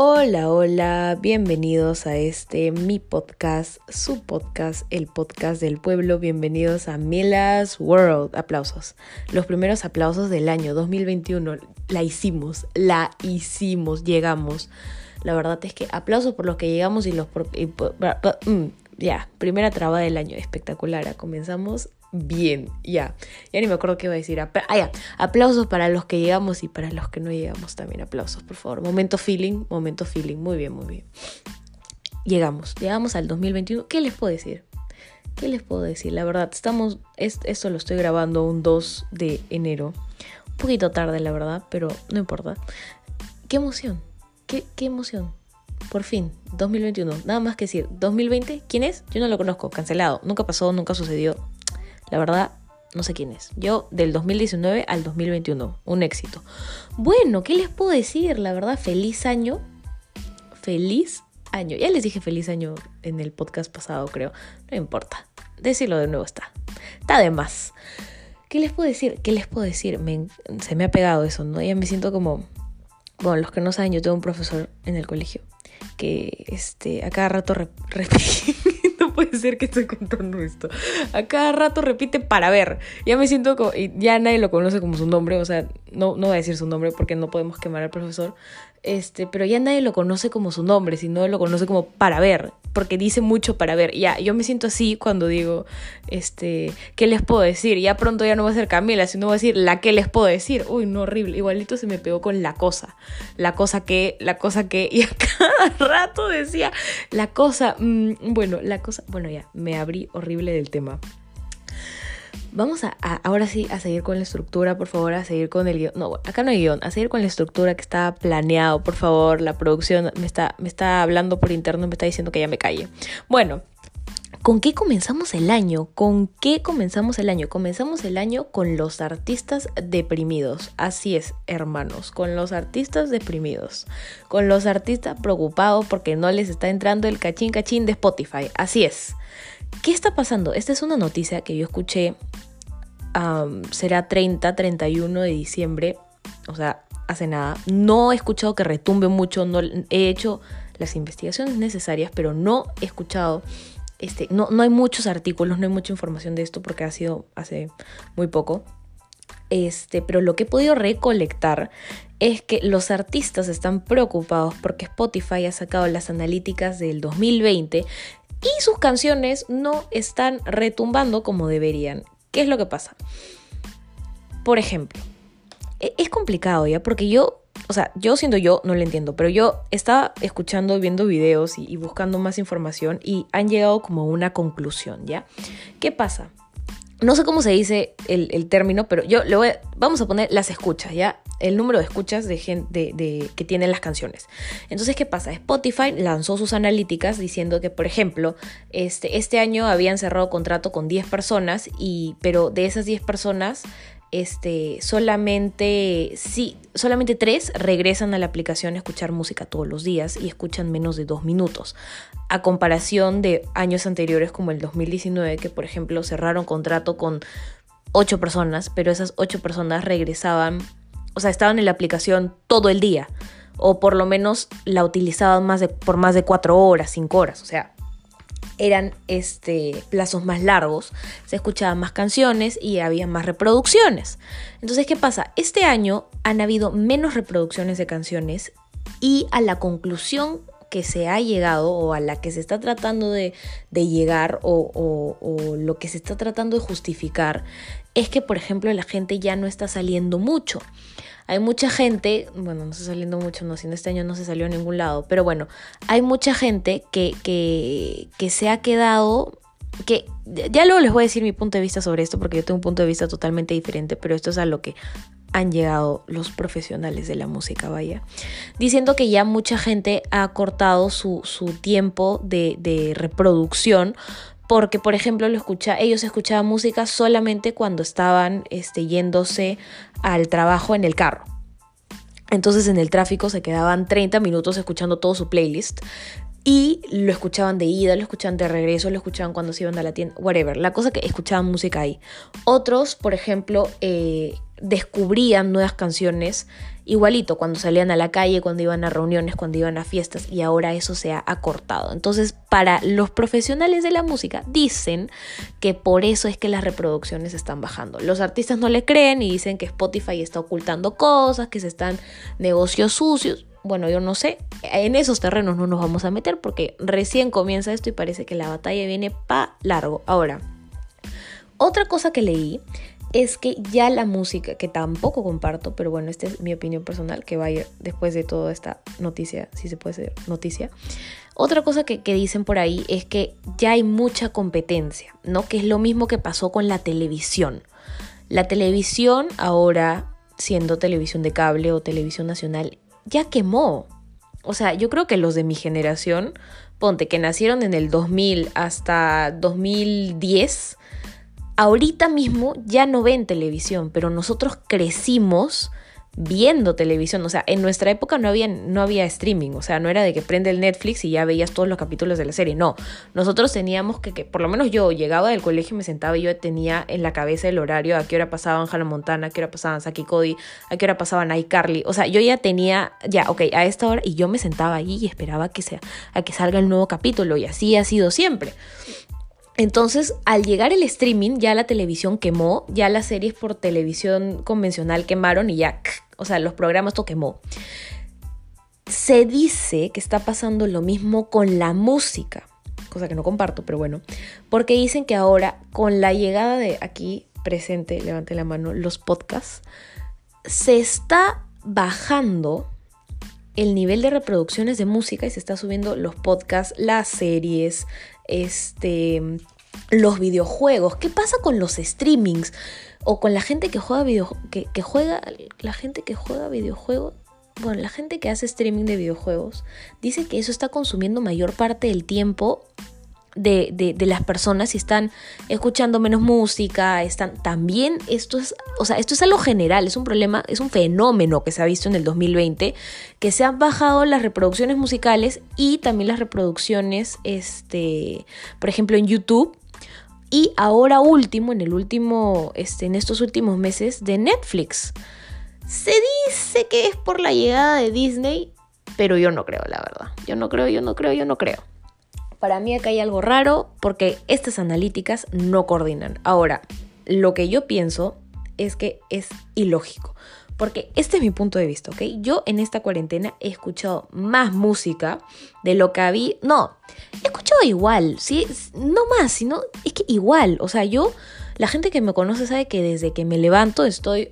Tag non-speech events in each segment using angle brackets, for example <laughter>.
Hola, hola, bienvenidos a este mi podcast, su podcast, el podcast del pueblo. Bienvenidos a Milas World. Aplausos. Los primeros aplausos del año 2021. La hicimos, la hicimos, llegamos. La verdad es que aplausos por los que llegamos y los mm, ya, primera traba del año, espectacular. Comenzamos bien, ya. Ya ni me acuerdo qué iba a decir. ah. Aplausos para los que llegamos y para los que no llegamos también. Aplausos, por favor. Momento feeling, momento feeling. Muy bien, muy bien. Llegamos, llegamos al 2021. ¿Qué les puedo decir? ¿Qué les puedo decir? La verdad, estamos, esto lo estoy grabando un 2 de enero. Un poquito tarde, la verdad, pero no importa. Qué emoción, qué emoción. Por fin, 2021. Nada más que decir, 2020, ¿quién es? Yo no lo conozco, cancelado. Nunca pasó, nunca sucedió. La verdad, no sé quién es. Yo del 2019 al 2021, un éxito. Bueno, ¿qué les puedo decir? La verdad, feliz año. Feliz año. Ya les dije feliz año en el podcast pasado, creo. No importa. Decirlo de nuevo está. Está de más. ¿Qué les puedo decir? ¿Qué les puedo decir? se me ha pegado eso, ¿no? Ya me siento como... Bueno, los que no saben, yo tengo un profesor en el colegio que este, a cada rato <laughs> repite puede ser que estoy contando esto. A cada rato repite para ver. Ya me siento como. Y ya nadie lo conoce como su nombre. O sea, no, no voy a decir su nombre porque no podemos quemar al profesor. Este, pero ya nadie lo conoce como su nombre, sino lo conoce como para ver, porque dice mucho para ver. Ya, yo me siento así cuando digo, este, ¿qué les puedo decir? Ya pronto ya no va a ser Camila, sino va a decir la que les puedo decir. Uy, no, horrible. Igualito se me pegó con la cosa. La cosa que, la cosa que, <laughs> y a cada rato decía, la cosa, mm, bueno, la cosa, bueno, ya, me abrí horrible del tema. Vamos a, ahora sí a seguir con la estructura, por favor, a seguir con el guion. No, acá no hay guion, a seguir con la estructura que está planeado, por favor. La producción me está, me está hablando por interno, me está diciendo que ya me calle. Bueno, ¿Con qué comenzamos el año? ¿Con qué comenzamos el año? Comenzamos el año con los artistas deprimidos. Así es, hermanos, con los artistas deprimidos. Con los artistas preocupados porque no les está entrando el cachín cachín de Spotify. Así es. ¿Qué está pasando? Esta es una noticia que yo escuché, será 30, 31 de diciembre, o sea, hace nada. No he escuchado que retumbe mucho, no he hecho las investigaciones necesarias, pero no he escuchado, este, no, no hay muchos artículos, no hay mucha información de esto porque ha sido hace muy poco. Este, pero lo que he podido recolectar es que los artistas están preocupados porque Spotify ha sacado las analíticas del 2020 y sus canciones no están retumbando como deberían. ¿Qué es lo que pasa? Por ejemplo, e-, es complicado ya, porque yo, o sea, yo siendo yo, no lo entiendo, pero yo estaba escuchando, viendo videos y, buscando más información y han llegado como a una conclusión, ¿ya? ¿Qué pasa? No sé cómo se dice el, término, pero yo le voy vamos a poner las escuchas, ¿ya? El número de escuchas de, gente, de, que tienen las canciones. Entonces, ¿qué pasa? Spotify lanzó sus analíticas diciendo que, por ejemplo, este, este año habían cerrado contrato con 10 personas, y, pero de esas 10 personas, este, solamente, sí, solamente tres regresan a la aplicación a escuchar música todos los días y escuchan menos de dos minutos. A comparación de años anteriores como el 2019, que por ejemplo cerraron contrato con ocho personas, pero esas ocho personas regresaban, o sea, estaban en la aplicación todo el día. O por lo menos la utilizaban más de, por más de cuatro horas, cinco horas. O sea, eran este, plazos más largos, se escuchaban más canciones y había más reproducciones. Entonces, ¿qué pasa? Este año han habido menos reproducciones de canciones y a la conclusión que se ha llegado o a la que se está tratando de, llegar o, o, lo que se está tratando de justificar es que, por ejemplo, la gente ya no está saliendo mucho. Hay mucha gente, bueno, no está saliendo mucho, no, si en este año no se salió a ningún lado, pero bueno, hay mucha gente que, que, que se ha quedado que ya luego les voy a decir mi punto de vista sobre esto porque yo tengo un punto de vista totalmente diferente, pero esto es a lo que han llegado los profesionales de la música, vaya, diciendo que ya mucha gente ha cortado su, su tiempo de, de, reproducción porque, por ejemplo, lo ellos escuchaban música solamente cuando estaban este, yéndose al trabajo en el carro. Entonces en el tráfico se quedaban 30 minutos escuchando todo su playlist y lo escuchaban de ida, lo escuchaban de regreso, lo escuchaban cuando se iban a la tienda, whatever. La cosa que escuchaban música ahí. Otros, por ejemplo, eh, descubrían nuevas canciones igualito cuando salían a la calle, cuando iban a reuniones, cuando iban a fiestas y ahora eso se ha acortado. Entonces, para los profesionales de la música dicen que por eso es que las reproducciones están bajando. Los artistas no le creen y dicen que Spotify está ocultando cosas, que se están negocios sucios bueno, yo no sé, en esos terrenos no nos vamos a meter porque recién comienza esto y parece que la batalla viene pa largo. Ahora, otra cosa que leí es que ya la música, que tampoco comparto, pero bueno, esta es mi opinión personal, que va a ir después de toda esta noticia, si se puede ser noticia. Otra cosa que, que, dicen por ahí es que ya hay mucha competencia, ¿no? Que es lo mismo que pasó con la televisión. La televisión ahora, siendo televisión de cable o televisión nacional, ya quemó. O sea, yo creo que los de mi generación, ponte, que nacieron en el 2000 hasta 2010, ahorita mismo ya no ven televisión, pero nosotros crecimos viendo televisión. O sea, en nuestra época no había, no había streaming. O sea, no era de que prende el Netflix y ya veías todos los capítulos de la serie. No, nosotros teníamos que, por lo menos yo llegaba del colegio y me sentaba y yo tenía en la cabeza el horario, a qué hora pasaban Hannah Montana, a qué hora pasaban Saki Cody, a qué hora pasaban iCarly. O sea, yo ya tenía, ya, ok, a esta hora y yo me sentaba ahí y esperaba que sea, a que salga el nuevo capítulo y así ha sido siempre. Entonces, al llegar el streaming, ya la televisión quemó, ya las series por televisión convencional quemaron y ya, o sea, los programas todo quemó. Se dice que está pasando lo mismo con la música, cosa que no comparto, pero bueno, porque dicen que ahora con la llegada de aquí presente, levante la mano, los podcasts, se está bajando el nivel de reproducciones de música y se está subiendo los podcasts, las series, este, los videojuegos. ¿Qué pasa con los streamings? O con la gente que juega video, que, juega, la gente que juega videojuegos. Bueno, la gente que hace streaming de videojuegos dice que eso está consumiendo mayor parte del tiempo de, las personas y están escuchando menos música, están también esto es, o sea, esto es algo general, es un problema, es un fenómeno que se ha visto en el 2020, que se han bajado las reproducciones musicales y también las reproducciones, este, por ejemplo, en YouTube. Y ahora último, en el último, este, en estos últimos meses, de Netflix. Se dice que es por la llegada de Disney, pero yo no creo, la verdad. Yo no creo, yo no creo, yo no creo. Para mí acá hay algo raro porque estas analíticas no coordinan. Ahora, lo que yo pienso es que es ilógico. Porque este es mi punto de vista, ¿ok? Yo en esta cuarentena he escuchado más música de lo que había... No, he escuchado igual, ¿sí? No más, sino es que igual. O sea, yo, la gente que me conoce sabe que desde que me levanto estoy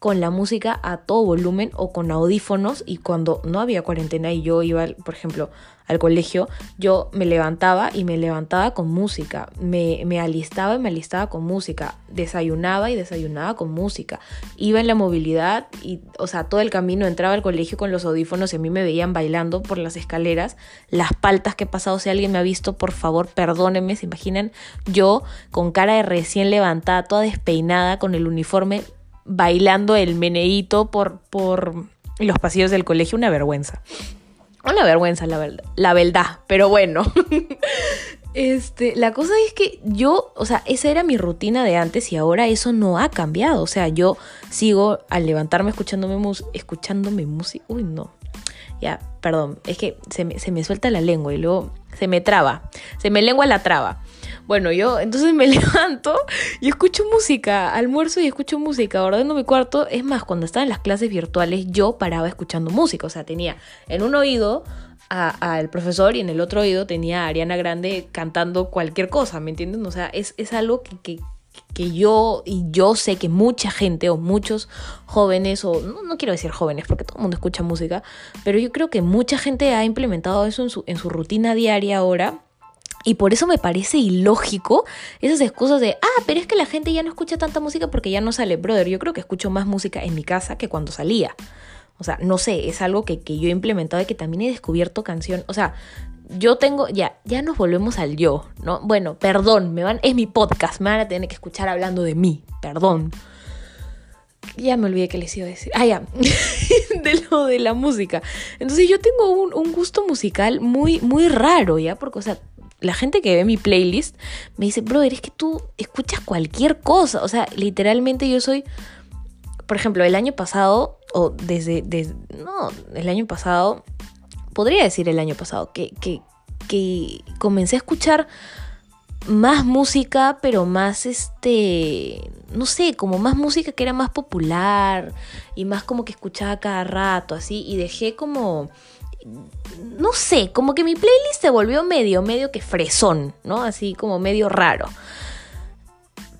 con la música a todo volumen o con audífonos y cuando no había cuarentena y yo iba, por ejemplo, al colegio, yo me levantaba y me levantaba con música, me, me alistaba y me alistaba con música, desayunaba y desayunaba con música, iba en la movilidad y, o sea, todo el camino entraba al colegio con los audífonos y a mí me veían bailando por las escaleras, las paltas que he pasado, si alguien me ha visto, por favor, perdónenme, se imaginan yo con cara de recién levantada, toda despeinada, con el uniforme bailando el meneíto por, por los pasillos del colegio, una vergüenza. Una vergüenza, la verdad, la verdad, pero bueno. <laughs> Este, la cosa es que yo, o sea, esa era mi rutina de antes y ahora eso no ha cambiado. O sea, yo sigo al levantarme escuchándome, mus escuchándome música. Uy, no. Ya, perdón, es que se me, se me suelta la lengua y luego se me traba. Se me lengua la traba. Bueno, yo entonces me <laughs> levanto y escucho música, almuerzo y escucho música, ordeno mi cuarto. Es más, cuando estaba en las clases virtuales yo paraba escuchando música, o sea, tenía en un oído al profesor y en el otro oído tenía a Ariana Grande cantando cualquier cosa, ¿me entienden? O sea, es, algo que, que, yo y yo sé que mucha gente o muchos jóvenes o no, no, quiero decir jóvenes porque todo el mundo escucha música, pero yo creo que mucha gente ha implementado eso en su, en su rutina diaria ahora y por eso me parece ilógico esas excusas de, ah, pero es que la gente ya no escucha tanta música porque ya no sale, brother. Yo creo que escucho más música en mi casa que cuando salía. O sea, no sé, es algo que, yo he implementado y que también he descubierto canción. O sea, yo tengo, ya, ya nos volvemos al yo, ¿no? Bueno, perdón, me van, es mi podcast, me van a tener que escuchar hablando de mí, perdón. ya me olvidé que les iba a decir. Ah, ya. <laughs> de lo de la música. Entonces yo tengo un, un, gusto musical muy, muy raro, ¿ya? Porque, o sea, la gente que ve mi playlist me dice, brother, es que tú escuchas cualquier cosa. O sea, literalmente yo soy. Por ejemplo, el año pasado, o desde. desde no, el año pasado. Podría decir el año pasado, que, que, que comencé a escuchar más música, pero más este, no sé, como más música que era más popular y más como que escuchaba cada rato, así, y dejé como, no sé, como que mi playlist se volvió medio, medio que fresón, ¿no? Así como medio raro.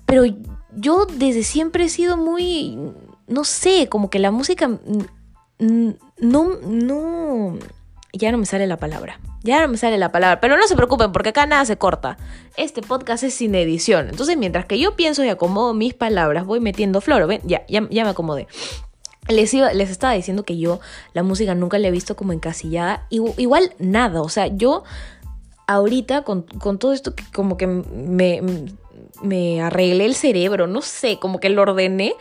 Pero yo desde siempre he sido muy, no sé, como que la música no, no, ya no me sale la palabra. Ya no me sale la palabra, pero no se preocupen porque acá nada se corta. Este podcast es sin edición. Entonces, mientras que yo pienso y acomodo mis palabras, voy metiendo floro. ¿Ven? Ya, ya, me acomodé. Les, iba, les estaba diciendo que yo la música nunca la he visto como encasillada. Igual nada. O sea, yo ahorita con, con todo esto como que me, me arreglé el cerebro, no sé, como que lo ordené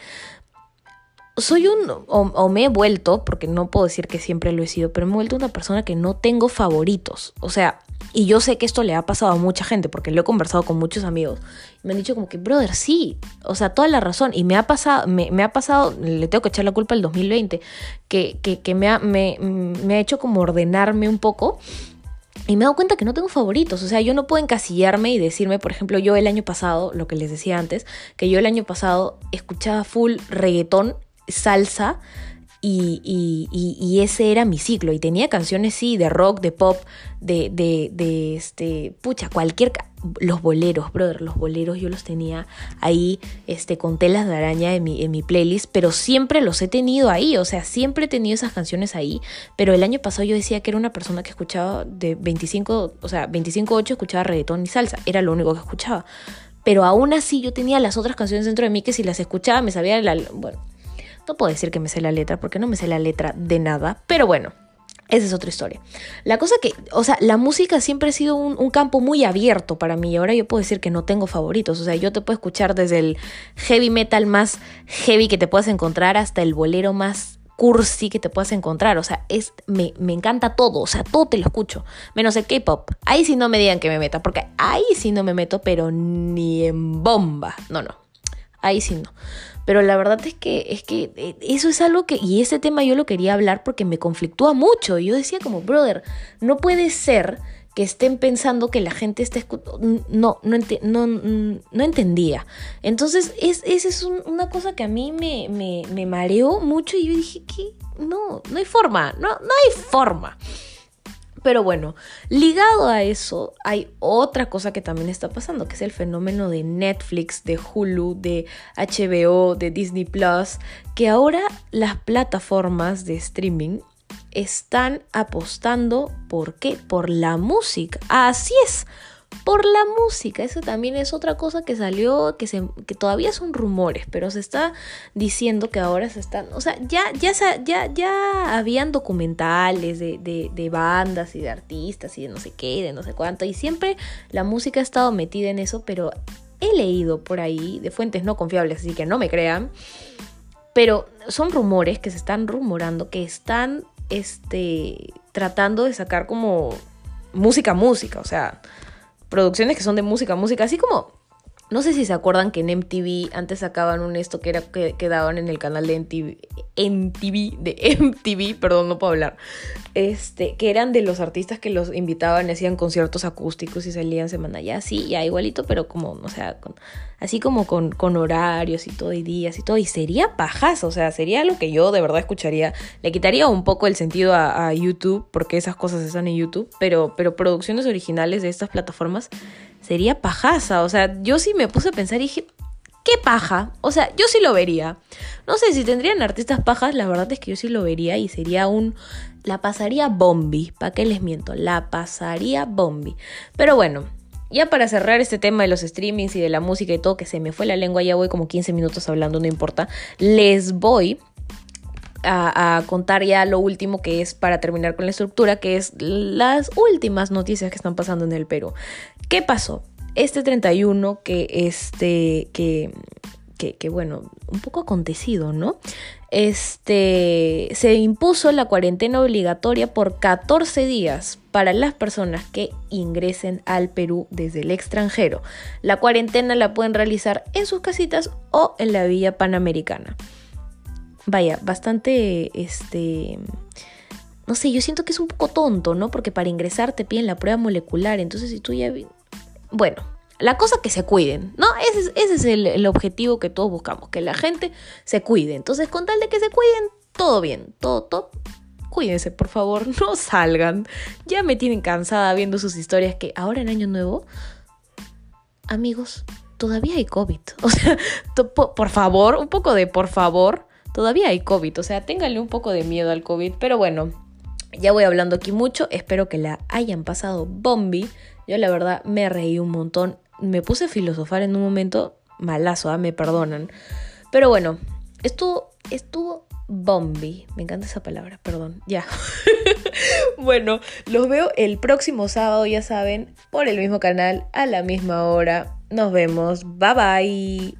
soy un, o, me he vuelto, porque no puedo decir que siempre lo he sido, pero me he vuelto una persona que no tengo favoritos. O sea, y yo sé que esto le ha pasado a mucha gente, porque lo he conversado con muchos amigos. Me han dicho como que, brother, sí, o sea, toda la razón. Y me ha pasado, me, ha pasado, le tengo que echar la culpa al 2020, que, que, me, ha, me, me ha hecho como ordenarme un poco. Y me he dado cuenta que no tengo favoritos, o sea, yo no puedo encasillarme y decirme, por ejemplo, yo el año pasado, lo que les decía antes, que yo el año pasado escuchaba full reggaetón salsa y, ese era mi ciclo. Y tenía canciones, sí, de rock, de pop, de, este, pucha, cualquier... Los boleros, brother, los boleros yo los tenía ahí, este, con telas de araña en mi, en mi playlist, pero siempre los he tenido ahí, o sea, siempre he tenido esas canciones ahí, pero el año pasado yo decía que era una persona que escuchaba de 25, o sea, 25-8 escuchaba reggaetón y salsa, era lo único que escuchaba. Pero aún así yo tenía las otras canciones dentro de mí que si las escuchaba me sabía la... Bueno, no puedo decir que me sé la letra porque no me sé la letra de nada, pero bueno. Esa es otra historia. La cosa que, o sea, la música siempre ha sido un, campo muy abierto para mí. Y ahora yo puedo decir que no tengo favoritos. O sea, yo te puedo escuchar desde el heavy metal más heavy que te puedas encontrar hasta el bolero más cursi que te puedas encontrar. O sea, es, me, me encanta todo. O sea, todo te lo escucho. Menos el K-pop. Ahí sí no me digan que me meta. Porque ahí sí no me meto, pero ni en bomba. No, no. Ahí sí no. Pero la verdad es que, es que eh, eso es algo que, y ese tema yo lo quería hablar porque me conflictúa mucho. Yo decía como, brother, no puede ser que estén pensando que la gente está no, no, no, no, entendía. Entonces, es, esa es una cosa que a mí me, me, me mareó mucho y yo dije que no, no hay forma, no, no hay forma. Pero bueno, ligado a eso hay otra cosa que también está pasando, que es el fenómeno de Netflix, de Hulu, de HBO, de Disney Plus, que ahora las plataformas de streaming están apostando, ¿por qué? Por la música. Así es, por la música. Eso también es otra cosa que salió, que, se, que todavía son rumores, pero se está diciendo que ahora se están, o sea, ya, ya, ya, ya habían documentales de, de, bandas y de artistas y de no sé qué, de no sé cuánto, y siempre la música ha estado metida en eso, pero he leído por ahí de fuentes no confiables, así que no me crean, pero son rumores que se están rumorando que están este, tratando de sacar como música, música, o sea, producciones que son de música, música, así como no sé si se acuerdan que en MTV antes sacaban un esto que era que, daban en el canal de MTV, MTV, de MTV, perdón, no puedo hablar. Este, que eran de los artistas que los invitaban y hacían conciertos acústicos y salían semana ya, sí, ya igualito, pero como, o sea, así como con, con horarios y todo y días y todo. Y sería pajas, o sea, sería lo que yo de verdad escucharía. Le quitaría un poco el sentido a, a YouTube, porque esas cosas están en YouTube, pero, pero producciones originales de estas plataformas sería pajaza. O sea, yo sí me puse a pensar y dije, ¿qué paja? O sea, yo sí lo vería. No sé si tendrían artistas pajas, la verdad es que yo sí lo vería y sería un... La pasaría bombi, ¿para qué les miento? La pasaría bombi. Pero bueno, ya para cerrar este tema de los streamings y de la música y todo, que se me fue la lengua, ya voy como 15 minutos hablando, no importa. Les voy a, contar ya lo último que es para terminar con la estructura, que es las últimas noticias que están pasando en el Perú. ¿Qué pasó? Este 31 que, este, que, que, bueno, un poco acontecido, ¿no? Este, se impuso la cuarentena obligatoria por 14 días para las personas que ingresen al Perú desde el extranjero. La cuarentena la pueden realizar en sus casitas o en la Villa Panamericana. Vaya, bastante, este, no sé, yo siento que es un poco tonto, ¿no? Porque para ingresar te piden la prueba molecular, entonces si tú ya... Bueno, la cosa que se cuiden, ¿no? Ese es, el, objetivo que todos buscamos, que la gente se cuide. Entonces, con tal de que se cuiden, todo bien, todo top. Cuídense, por favor, <laughs> no salgan. Ya me tienen cansada viendo sus historias que ahora en Año Nuevo, amigos, todavía hay COVID. <laughs> O sea, por favor, un poco de por favor, todavía hay COVID. O sea, ténganle un poco de miedo al COVID. Pero bueno, ya voy hablando aquí mucho. Espero que la hayan pasado bombi. Yo la verdad me reí un montón me puse a filosofar en un momento malazo, ¿ah? me perdonan. Pero bueno, estuvo, estuvo bombi. Me encanta esa palabra, perdón. Ya. <laughs> bueno, los veo el próximo sábado, ya saben, por el mismo canal, a la misma hora. Nos vemos. Bye bye.